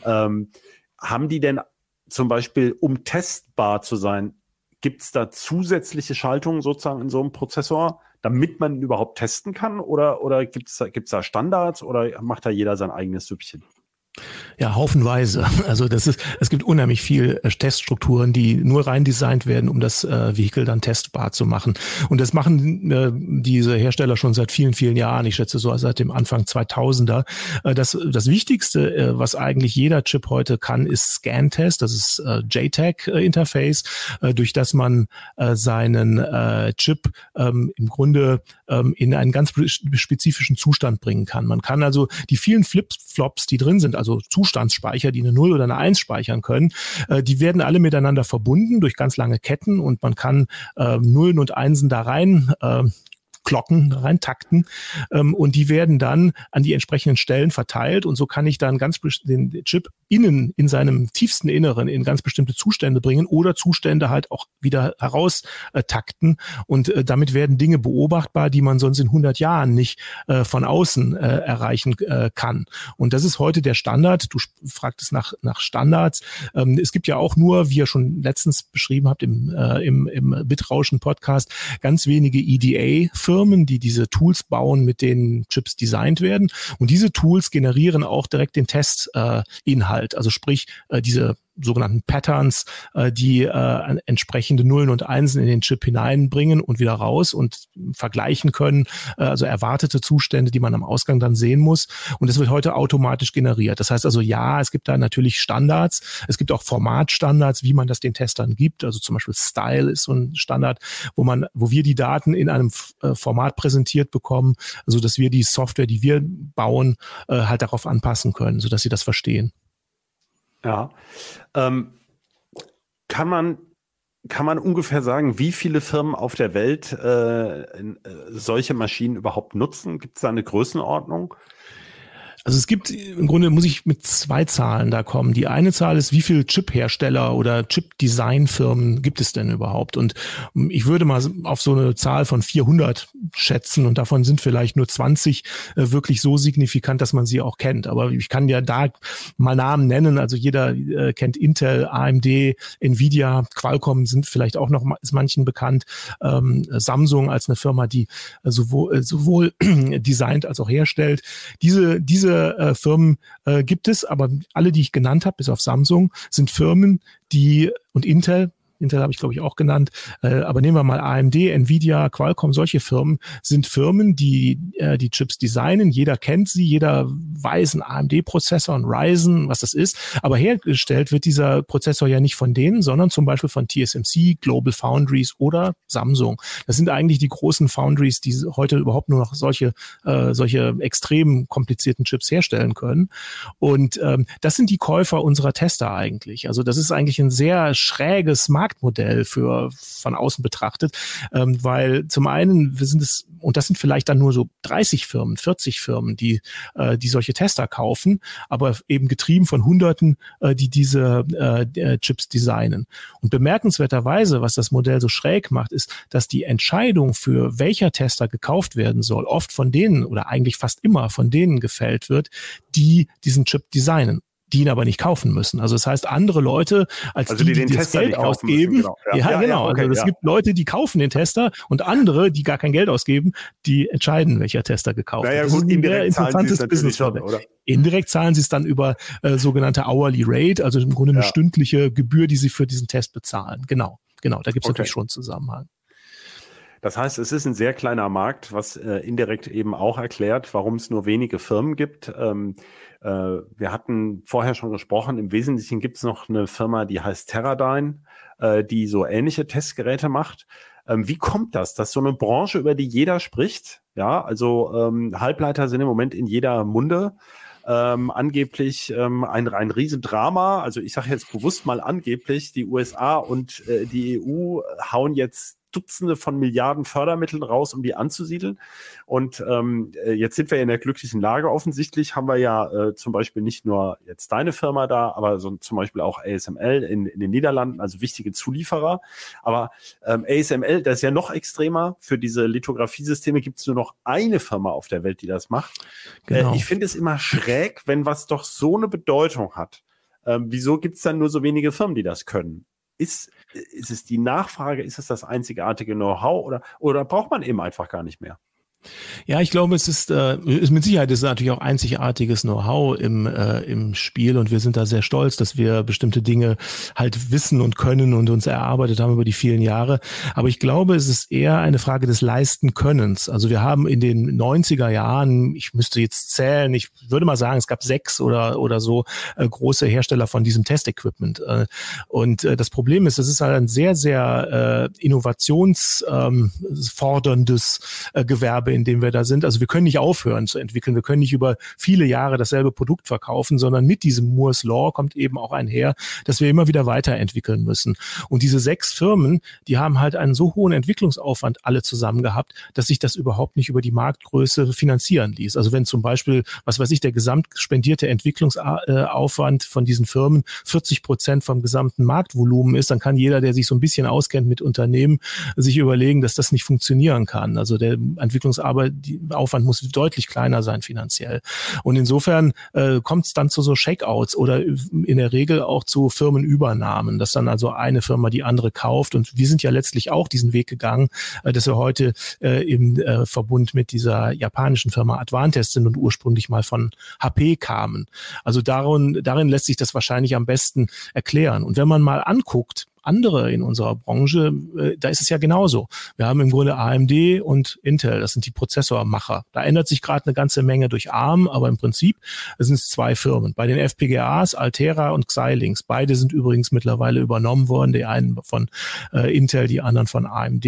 Ähm, haben die denn zum Beispiel, um testbar zu sein, Gibt es da zusätzliche Schaltungen sozusagen in so einem Prozessor, damit man überhaupt testen kann? Oder, oder gibt es da, gibt's da Standards oder macht da jeder sein eigenes Süppchen? Ja, haufenweise. Also das ist, es gibt unheimlich viel äh, Teststrukturen, die nur rein designt werden, um das äh, Vehikel dann testbar zu machen. Und das machen äh, diese Hersteller schon seit vielen, vielen Jahren. Ich schätze so seit dem Anfang 2000er. Äh, das, das Wichtigste, äh, was eigentlich jeder Chip heute kann, ist Scan-Test. Das ist äh, JTAG-Interface, äh, durch das man äh, seinen äh, Chip ähm, im Grunde ähm, in einen ganz spezifischen Zustand bringen kann. Man kann also die vielen Flip-Flops, die drin sind, also Zustandsspeicher, die eine 0 oder eine 1 speichern können, äh, die werden alle miteinander verbunden durch ganz lange Ketten und man kann äh, Nullen und Einsen da rein äh, Glocken reintakten ähm, und die werden dann an die entsprechenden Stellen verteilt und so kann ich dann ganz den Chip innen in seinem tiefsten Inneren in ganz bestimmte Zustände bringen oder Zustände halt auch wieder heraus äh, und äh, damit werden Dinge beobachtbar, die man sonst in 100 Jahren nicht äh, von außen äh, erreichen äh, kann. Und das ist heute der Standard. Du fragtest nach, nach Standards. Ähm, es gibt ja auch nur, wie ihr schon letztens beschrieben habt im, äh, im, im Bitrauschen Podcast, ganz wenige EDA-Firmen Firmen, die diese Tools bauen, mit denen Chips designt werden. Und diese Tools generieren auch direkt den Testinhalt. Äh, also sprich, äh, diese sogenannten Patterns, äh, die äh, entsprechende Nullen und Einsen in den Chip hineinbringen und wieder raus und vergleichen können, äh, also erwartete Zustände, die man am Ausgang dann sehen muss. Und das wird heute automatisch generiert. Das heißt also, ja, es gibt da natürlich Standards. Es gibt auch Formatstandards, wie man das den Testern gibt. Also zum Beispiel Style ist so ein Standard, wo man, wo wir die Daten in einem äh, Format präsentiert bekommen, also dass wir die Software, die wir bauen, äh, halt darauf anpassen können, sodass sie das verstehen. Ja. Ähm, kann man kann man ungefähr sagen, wie viele Firmen auf der Welt äh, äh solche Maschinen überhaupt nutzen? Gibt es da eine Größenordnung? Also es gibt, im Grunde muss ich mit zwei Zahlen da kommen. Die eine Zahl ist, wie viele Chip-Hersteller oder Chip-Design-Firmen gibt es denn überhaupt? Und ich würde mal auf so eine Zahl von 400 schätzen und davon sind vielleicht nur 20 äh, wirklich so signifikant, dass man sie auch kennt. Aber ich kann ja da mal Namen nennen. Also jeder äh, kennt Intel, AMD, Nvidia, Qualcomm sind vielleicht auch noch ist manchen bekannt. Ähm, Samsung als eine Firma, die äh, sowohl, sowohl designt als auch herstellt. Diese, diese äh, Firmen äh, gibt es, aber alle, die ich genannt habe, bis auf Samsung, sind Firmen, die und Intel, Intel habe ich glaube ich auch genannt, äh, aber nehmen wir mal AMD, Nvidia, Qualcomm, solche Firmen sind Firmen, die äh, die Chips designen. Jeder kennt sie, jeder weiß einen AMD-Prozessor, ein Ryzen, was das ist. Aber hergestellt wird dieser Prozessor ja nicht von denen, sondern zum Beispiel von TSMC, Global Foundries oder Samsung. Das sind eigentlich die großen Foundries, die heute überhaupt nur noch solche äh, solche extrem komplizierten Chips herstellen können. Und ähm, das sind die Käufer unserer Tester eigentlich. Also das ist eigentlich ein sehr schräges Markt Marktmodell für von außen betrachtet, ähm, weil zum einen wir sind es und das sind vielleicht dann nur so 30 Firmen, 40 Firmen, die äh, die solche Tester kaufen, aber eben getrieben von Hunderten, äh, die diese äh, Chips designen. Und bemerkenswerterweise, was das Modell so schräg macht, ist, dass die Entscheidung für welcher Tester gekauft werden soll, oft von denen oder eigentlich fast immer von denen gefällt wird, die diesen Chip designen die ihn aber nicht kaufen müssen. Also das heißt, andere Leute, als also die, die, die das Geld ausgeben, müssen, genau. Ja, ja, ja, genau. Okay, also es gibt Leute, die kaufen den Tester und andere, die gar kein Geld ausgeben, die entscheiden, welcher Tester gekauft wird. Ja, das gut, ist ein sehr interessantes Business schon, oder? Indirekt zahlen sie es dann über äh, sogenannte Hourly Rate, also im Grunde eine stündliche Gebühr, die sie für diesen Test bezahlen. Genau, genau. Da gibt es okay. natürlich schon Zusammenhang. Das heißt, es ist ein sehr kleiner Markt, was äh, indirekt eben auch erklärt, warum es nur wenige Firmen gibt. Ähm, äh, wir hatten vorher schon gesprochen, im Wesentlichen gibt es noch eine Firma, die heißt Teradyne, äh, die so ähnliche Testgeräte macht. Ähm, wie kommt das, dass so eine Branche, über die jeder spricht, ja, also ähm, Halbleiter sind im Moment in jeder Munde, ähm, angeblich ähm, ein, ein Riesendrama. Also ich sage jetzt bewusst mal angeblich, die USA und äh, die EU hauen jetzt Dutzende von Milliarden Fördermitteln raus, um die anzusiedeln. Und ähm, äh, jetzt sind wir in der glücklichen Lage offensichtlich, haben wir ja äh, zum Beispiel nicht nur jetzt deine Firma da, aber so, zum Beispiel auch ASML in, in den Niederlanden, also wichtige Zulieferer. Aber ähm, ASML, das ist ja noch extremer. Für diese Lithografiesysteme gibt es nur noch eine Firma auf der Welt, die das macht. Genau. Äh, ich finde es immer schräg, wenn was doch so eine Bedeutung hat. Ähm, wieso gibt es dann nur so wenige Firmen, die das können? Ist, ist es die Nachfrage, ist es das einzigartige Know-how oder, oder braucht man eben einfach gar nicht mehr? Ja, ich glaube, es ist, äh, ist mit Sicherheit ist natürlich auch einzigartiges Know-how im, äh, im Spiel und wir sind da sehr stolz, dass wir bestimmte Dinge halt wissen und können und uns erarbeitet haben über die vielen Jahre. Aber ich glaube, es ist eher eine Frage des Leisten-Könnens. Also wir haben in den 90er Jahren, ich müsste jetzt zählen, ich würde mal sagen, es gab sechs oder, oder so äh, große Hersteller von diesem Testequipment. Äh, und äh, das Problem ist, es ist halt ein sehr, sehr äh, innovationsforderndes ähm, äh, Gewerbe in dem wir da sind. Also wir können nicht aufhören zu entwickeln. Wir können nicht über viele Jahre dasselbe Produkt verkaufen, sondern mit diesem Moore's Law kommt eben auch einher, dass wir immer wieder weiterentwickeln müssen. Und diese sechs Firmen, die haben halt einen so hohen Entwicklungsaufwand alle zusammen gehabt, dass sich das überhaupt nicht über die Marktgröße finanzieren ließ. Also wenn zum Beispiel, was weiß ich, der gesamt spendierte Entwicklungsaufwand von diesen Firmen 40 Prozent vom gesamten Marktvolumen ist, dann kann jeder, der sich so ein bisschen auskennt mit Unternehmen, sich überlegen, dass das nicht funktionieren kann. Also der Entwicklungsarbeit aber die Aufwand muss deutlich kleiner sein finanziell. Und insofern äh, kommt es dann zu so Shakeouts oder in der Regel auch zu Firmenübernahmen, dass dann also eine Firma die andere kauft. Und wir sind ja letztlich auch diesen Weg gegangen, äh, dass wir heute äh, im äh, Verbund mit dieser japanischen Firma Advantest sind und ursprünglich mal von HP kamen. Also darin, darin lässt sich das wahrscheinlich am besten erklären. Und wenn man mal anguckt, andere in unserer Branche, äh, da ist es ja genauso. Wir haben im Grunde AMD und Intel, das sind die Prozessormacher. Da ändert sich gerade eine ganze Menge durch ARM, aber im Prinzip sind es zwei Firmen. Bei den FPGAs Altera und Xilinx. Beide sind übrigens mittlerweile übernommen worden, die einen von äh, Intel, die anderen von AMD.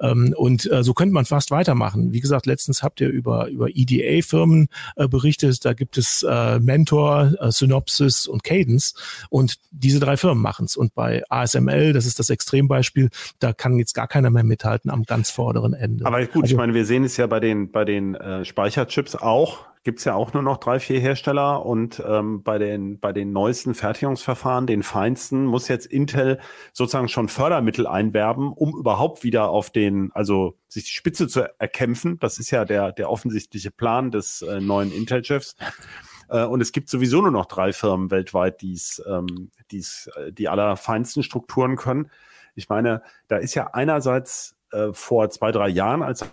Ähm, und äh, so könnte man fast weitermachen. Wie gesagt, letztens habt ihr über, über EDA-Firmen äh, berichtet. Da gibt es äh, Mentor, äh, Synopsys und Cadence. Und diese drei Firmen machen es. Und bei ASM XML, das ist das Extrembeispiel, da kann jetzt gar keiner mehr mithalten am ganz vorderen Ende. Aber gut, also, ich meine, wir sehen es ja bei den, bei den äh, Speicherchips auch, gibt es ja auch nur noch drei, vier Hersteller und ähm, bei, den, bei den neuesten Fertigungsverfahren, den feinsten, muss jetzt Intel sozusagen schon Fördermittel einwerben, um überhaupt wieder auf den, also sich die Spitze zu erkämpfen. Das ist ja der, der offensichtliche Plan des äh, neuen Intel-Chefs. Äh, und es gibt sowieso nur noch drei Firmen weltweit, die's, ähm, die's, äh, die allerfeinsten Strukturen können. Ich meine, da ist ja einerseits äh, vor zwei, drei Jahren, als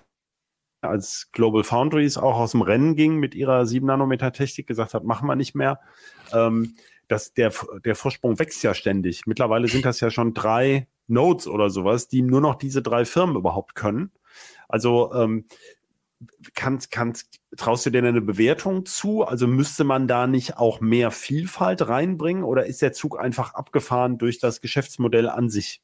als Global Foundries auch aus dem Rennen ging mit ihrer 7-Nanometer-Technik, gesagt hat, machen wir nicht mehr. Ähm, dass der, der Vorsprung wächst ja ständig. Mittlerweile sind das ja schon drei Nodes oder sowas, die nur noch diese drei Firmen überhaupt können. Also ähm, kannst, kannst, traust du dir eine Bewertung zu? Also müsste man da nicht auch mehr Vielfalt reinbringen oder ist der Zug einfach abgefahren durch das Geschäftsmodell an sich?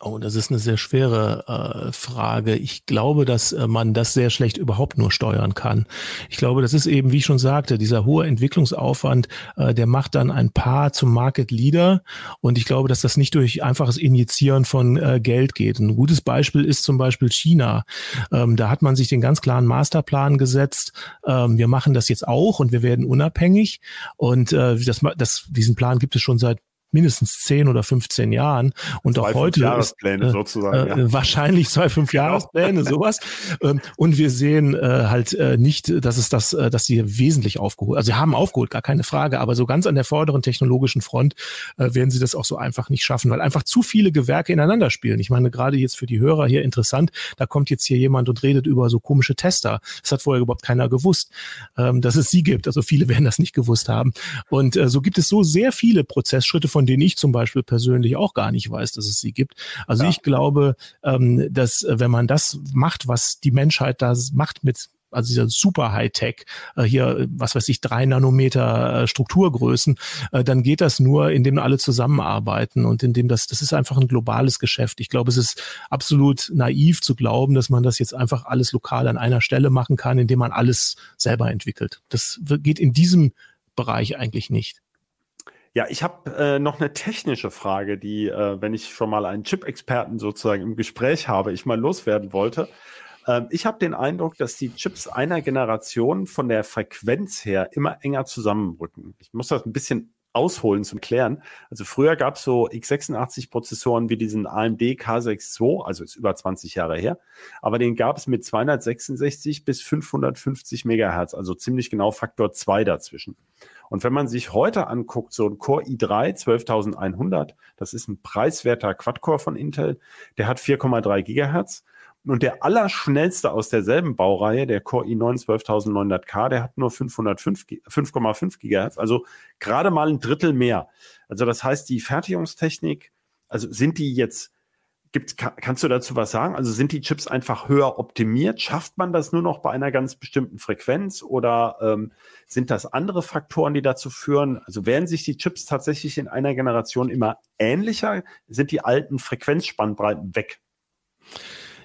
Oh, das ist eine sehr schwere äh, Frage. Ich glaube, dass äh, man das sehr schlecht überhaupt nur steuern kann. Ich glaube, das ist eben, wie ich schon sagte, dieser hohe Entwicklungsaufwand, äh, der macht dann ein Paar zum Market Leader. Und ich glaube, dass das nicht durch einfaches Injizieren von äh, Geld geht. Ein gutes Beispiel ist zum Beispiel China. Ähm, da hat man sich den ganz klaren Masterplan gesetzt. Ähm, wir machen das jetzt auch und wir werden unabhängig. Und äh, das, das, diesen Plan gibt es schon seit mindestens 10 oder 15 Jahren. Und zwei, auch heute Jahrespläne ist, äh, sozusagen, äh, ja. wahrscheinlich zwei, fünf genau. Jahrespläne, sowas. Ähm, und wir sehen äh, halt äh, nicht, dass es das, äh, dass sie wesentlich aufgeholt, also sie haben aufgeholt, gar keine Frage, aber so ganz an der vorderen technologischen Front äh, werden sie das auch so einfach nicht schaffen, weil einfach zu viele Gewerke ineinander spielen. Ich meine, gerade jetzt für die Hörer hier interessant, da kommt jetzt hier jemand und redet über so komische Tester. Das hat vorher überhaupt keiner gewusst, ähm, dass es sie gibt. Also viele werden das nicht gewusst haben. Und äh, so gibt es so sehr viele Prozessschritte, von denen ich zum Beispiel persönlich auch gar nicht weiß, dass es sie gibt. Also ja. ich glaube, ähm, dass äh, wenn man das macht, was die Menschheit da macht mit also dieser super Hightech, äh, hier, was weiß ich, drei Nanometer äh, Strukturgrößen, äh, dann geht das nur, indem alle zusammenarbeiten und indem das, das ist einfach ein globales Geschäft. Ich glaube, es ist absolut naiv zu glauben, dass man das jetzt einfach alles lokal an einer Stelle machen kann, indem man alles selber entwickelt. Das geht in diesem Bereich eigentlich nicht. Ja, ich habe äh, noch eine technische Frage, die, äh, wenn ich schon mal einen Chip-Experten sozusagen im Gespräch habe, ich mal loswerden wollte. Ähm, ich habe den Eindruck, dass die Chips einer Generation von der Frequenz her immer enger zusammenrücken. Ich muss das ein bisschen ausholen zum Klären. Also früher gab es so x86-Prozessoren wie diesen AMD K62, also ist über 20 Jahre her, aber den gab es mit 266 bis 550 Megahertz, also ziemlich genau Faktor 2 dazwischen. Und wenn man sich heute anguckt, so ein Core i3 12100, das ist ein preiswerter Quad-Core von Intel, der hat 4,3 Gigahertz. Und der allerschnellste aus derselben Baureihe, der Core i9 12900K, der hat nur 5,5 Gigahertz, also gerade mal ein Drittel mehr. Also das heißt, die Fertigungstechnik, also sind die jetzt Gibt, kannst du dazu was sagen? Also sind die Chips einfach höher optimiert? Schafft man das nur noch bei einer ganz bestimmten Frequenz oder ähm, sind das andere Faktoren, die dazu führen? Also werden sich die Chips tatsächlich in einer Generation immer ähnlicher? Sind die alten Frequenzspannbreiten weg?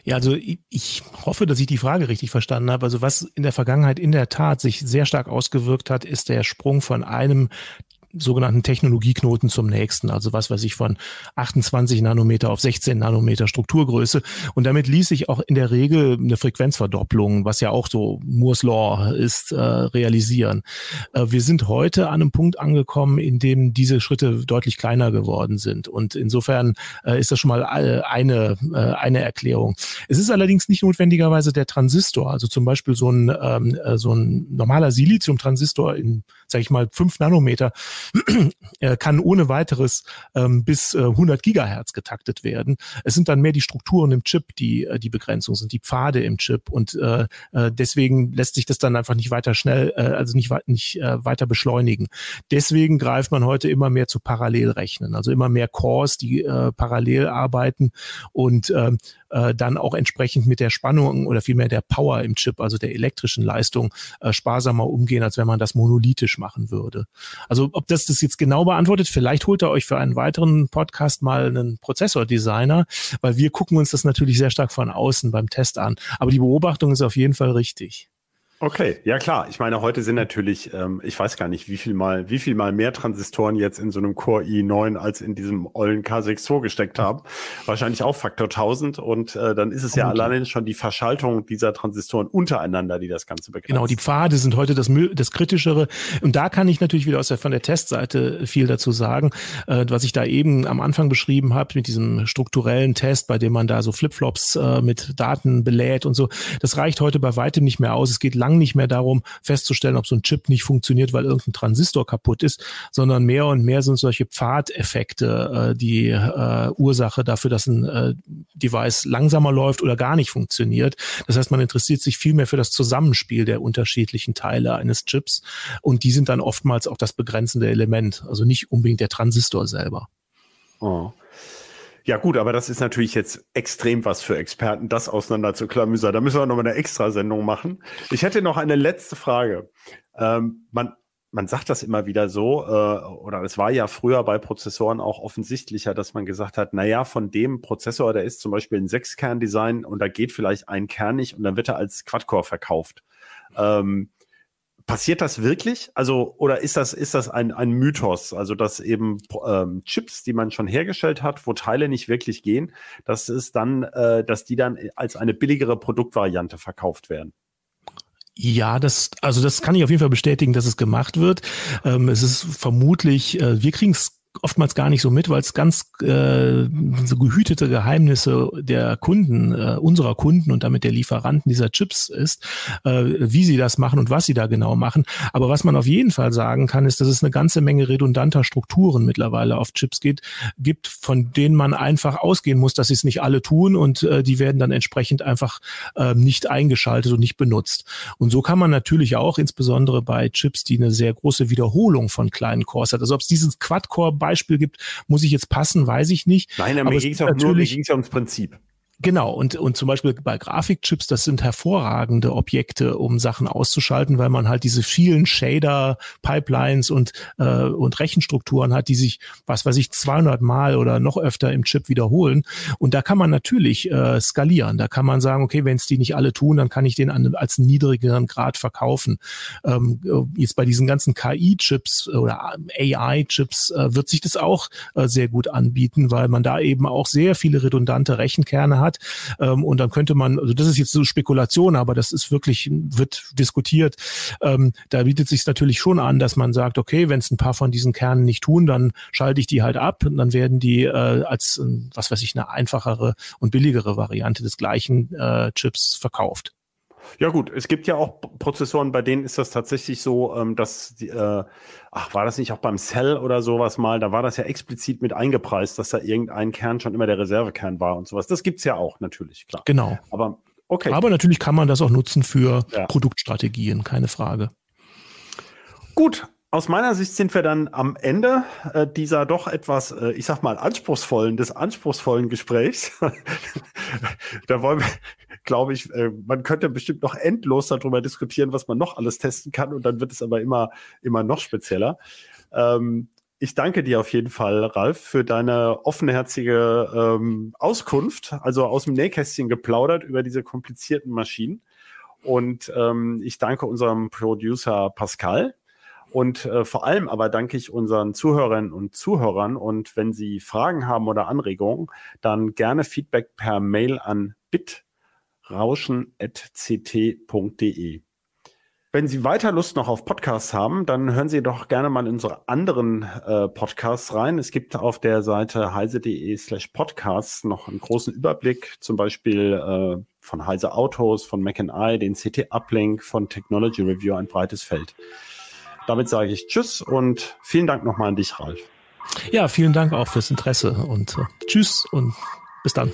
Ja, also ich hoffe, dass ich die Frage richtig verstanden habe. Also was in der Vergangenheit in der Tat sich sehr stark ausgewirkt hat, ist der Sprung von einem sogenannten Technologieknoten zum nächsten. Also was weiß ich von 28 Nanometer auf 16 Nanometer Strukturgröße. Und damit ließ sich auch in der Regel eine Frequenzverdopplung, was ja auch so Moore's Law ist, äh, realisieren. Äh, wir sind heute an einem Punkt angekommen, in dem diese Schritte deutlich kleiner geworden sind. Und insofern äh, ist das schon mal eine, äh, eine Erklärung. Es ist allerdings nicht notwendigerweise der Transistor. Also zum Beispiel so ein, ähm, äh, so ein normaler Silizium-Transistor in, sag ich mal, 5 Nanometer kann ohne weiteres ähm, bis äh, 100 Gigahertz getaktet werden. Es sind dann mehr die Strukturen im Chip, die äh, die Begrenzung sind, die Pfade im Chip und äh, äh, deswegen lässt sich das dann einfach nicht weiter schnell, äh, also nicht, nicht äh, weiter beschleunigen. Deswegen greift man heute immer mehr zu Parallelrechnen, also immer mehr Cores, die äh, parallel arbeiten und äh, äh, dann auch entsprechend mit der Spannung oder vielmehr der Power im Chip, also der elektrischen Leistung, äh, sparsamer umgehen, als wenn man das monolithisch machen würde. Also ob das das jetzt genau beantwortet, vielleicht holt er euch für einen weiteren Podcast mal einen Prozessordesigner, weil wir gucken uns das natürlich sehr stark von außen beim Test an. Aber die Beobachtung ist auf jeden Fall richtig. Okay, ja klar. Ich meine, heute sind natürlich, ähm, ich weiß gar nicht, wie viel mal, wie viel mal mehr Transistoren jetzt in so einem Core i9 als in diesem ollen K6 gesteckt haben. Wahrscheinlich auch Faktor 1000 und äh, dann ist es ja alleine schon die Verschaltung dieser Transistoren untereinander, die das Ganze begrenzt. Genau, die Pfade sind heute das, das Kritischere und da kann ich natürlich wieder aus der, von der Testseite viel dazu sagen, äh, was ich da eben am Anfang beschrieben habe mit diesem strukturellen Test, bei dem man da so Flipflops äh, mit Daten belädt und so. Das reicht heute bei weitem nicht mehr aus. Es geht lang lang nicht mehr darum, festzustellen, ob so ein Chip nicht funktioniert, weil irgendein Transistor kaputt ist, sondern mehr und mehr sind solche Pfadeffekte äh, die äh, Ursache dafür, dass ein äh, Device langsamer läuft oder gar nicht funktioniert. Das heißt, man interessiert sich viel mehr für das Zusammenspiel der unterschiedlichen Teile eines Chips und die sind dann oftmals auch das begrenzende Element, also nicht unbedingt der Transistor selber. Oh. Ja gut, aber das ist natürlich jetzt extrem was für Experten, das auseinander zu klamüsern. Da müssen wir nochmal eine Extrasendung machen. Ich hätte noch eine letzte Frage. Ähm, man, man sagt das immer wieder so, äh, oder es war ja früher bei Prozessoren auch offensichtlicher, dass man gesagt hat, na ja, von dem Prozessor, der ist zum Beispiel ein Sechskern-Design und da geht vielleicht ein Kern nicht und dann wird er als Quad-Core verkauft. Ähm, Passiert das wirklich? Also, oder ist das, ist das ein, ein Mythos? Also, dass eben ähm, Chips, die man schon hergestellt hat, wo Teile nicht wirklich gehen, dass es dann, äh, dass die dann als eine billigere Produktvariante verkauft werden? Ja, das, also das kann ich auf jeden Fall bestätigen, dass es gemacht wird. Ähm, es ist vermutlich, äh, wir kriegen es oftmals gar nicht so mit, weil es ganz äh, so gehütete Geheimnisse der Kunden, äh, unserer Kunden und damit der Lieferanten dieser Chips ist, äh, wie sie das machen und was sie da genau machen. Aber was man auf jeden Fall sagen kann, ist, dass es eine ganze Menge redundanter Strukturen mittlerweile auf Chips geht, gibt, von denen man einfach ausgehen muss, dass sie es nicht alle tun und äh, die werden dann entsprechend einfach äh, nicht eingeschaltet und nicht benutzt. Und so kann man natürlich auch, insbesondere bei Chips, die eine sehr große Wiederholung von kleinen Cores hat, also ob es dieses Quad-Core Beispiel gibt, muss ich jetzt passen, weiß ich nicht. Nein, aber mir ging es auch nur, mir ging's ja ums Prinzip. Genau, und, und zum Beispiel bei Grafikchips, das sind hervorragende Objekte, um Sachen auszuschalten, weil man halt diese vielen Shader, Pipelines und, äh, und Rechenstrukturen hat, die sich, was weiß ich, 200 Mal oder noch öfter im Chip wiederholen. Und da kann man natürlich äh, skalieren. Da kann man sagen, okay, wenn es die nicht alle tun, dann kann ich den an, als niedrigeren Grad verkaufen. Ähm, jetzt bei diesen ganzen KI-Chips oder AI-Chips äh, wird sich das auch äh, sehr gut anbieten, weil man da eben auch sehr viele redundante Rechenkerne hat hat. Ähm, und dann könnte man, also das ist jetzt so Spekulation, aber das ist wirklich, wird diskutiert. Ähm, da bietet sich natürlich schon an, dass man sagt, okay, wenn es ein paar von diesen Kernen nicht tun, dann schalte ich die halt ab und dann werden die äh, als, was weiß ich, eine einfachere und billigere Variante des gleichen äh, Chips verkauft. Ja gut, es gibt ja auch Prozessoren, bei denen ist das tatsächlich so, ähm, dass die, äh, ach, war das nicht auch beim Cell oder sowas mal, da war das ja explizit mit eingepreist, dass da irgendein Kern schon immer der Reservekern war und sowas. Das gibt's ja auch natürlich, klar. Genau. Aber okay. Aber natürlich kann man das auch nutzen für ja. Produktstrategien, keine Frage. Gut, aus meiner Sicht sind wir dann am Ende äh, dieser doch etwas, äh, ich sag mal, anspruchsvollen, des anspruchsvollen Gesprächs. da wollen wir, glaube ich, äh, man könnte bestimmt noch endlos darüber diskutieren, was man noch alles testen kann und dann wird es aber immer, immer noch spezieller. Ähm, ich danke dir auf jeden Fall, Ralf, für deine offenherzige ähm, Auskunft, also aus dem Nähkästchen geplaudert über diese komplizierten Maschinen. Und ähm, ich danke unserem Producer Pascal, und äh, vor allem aber danke ich unseren Zuhörerinnen und Zuhörern. Und wenn Sie Fragen haben oder Anregungen, dann gerne Feedback per Mail an bitrauschen.ct.de. Wenn Sie weiter Lust noch auf Podcasts haben, dann hören Sie doch gerne mal in unsere anderen äh, Podcasts rein. Es gibt auf der Seite heise.de slash podcasts noch einen großen Überblick, zum Beispiel äh, von Heise Autos, von Mac I, den CT Uplink, von Technology Review, ein breites Feld. Damit sage ich Tschüss und vielen Dank nochmal an dich, Ralf. Ja, vielen Dank auch fürs Interesse und äh, Tschüss und bis dann.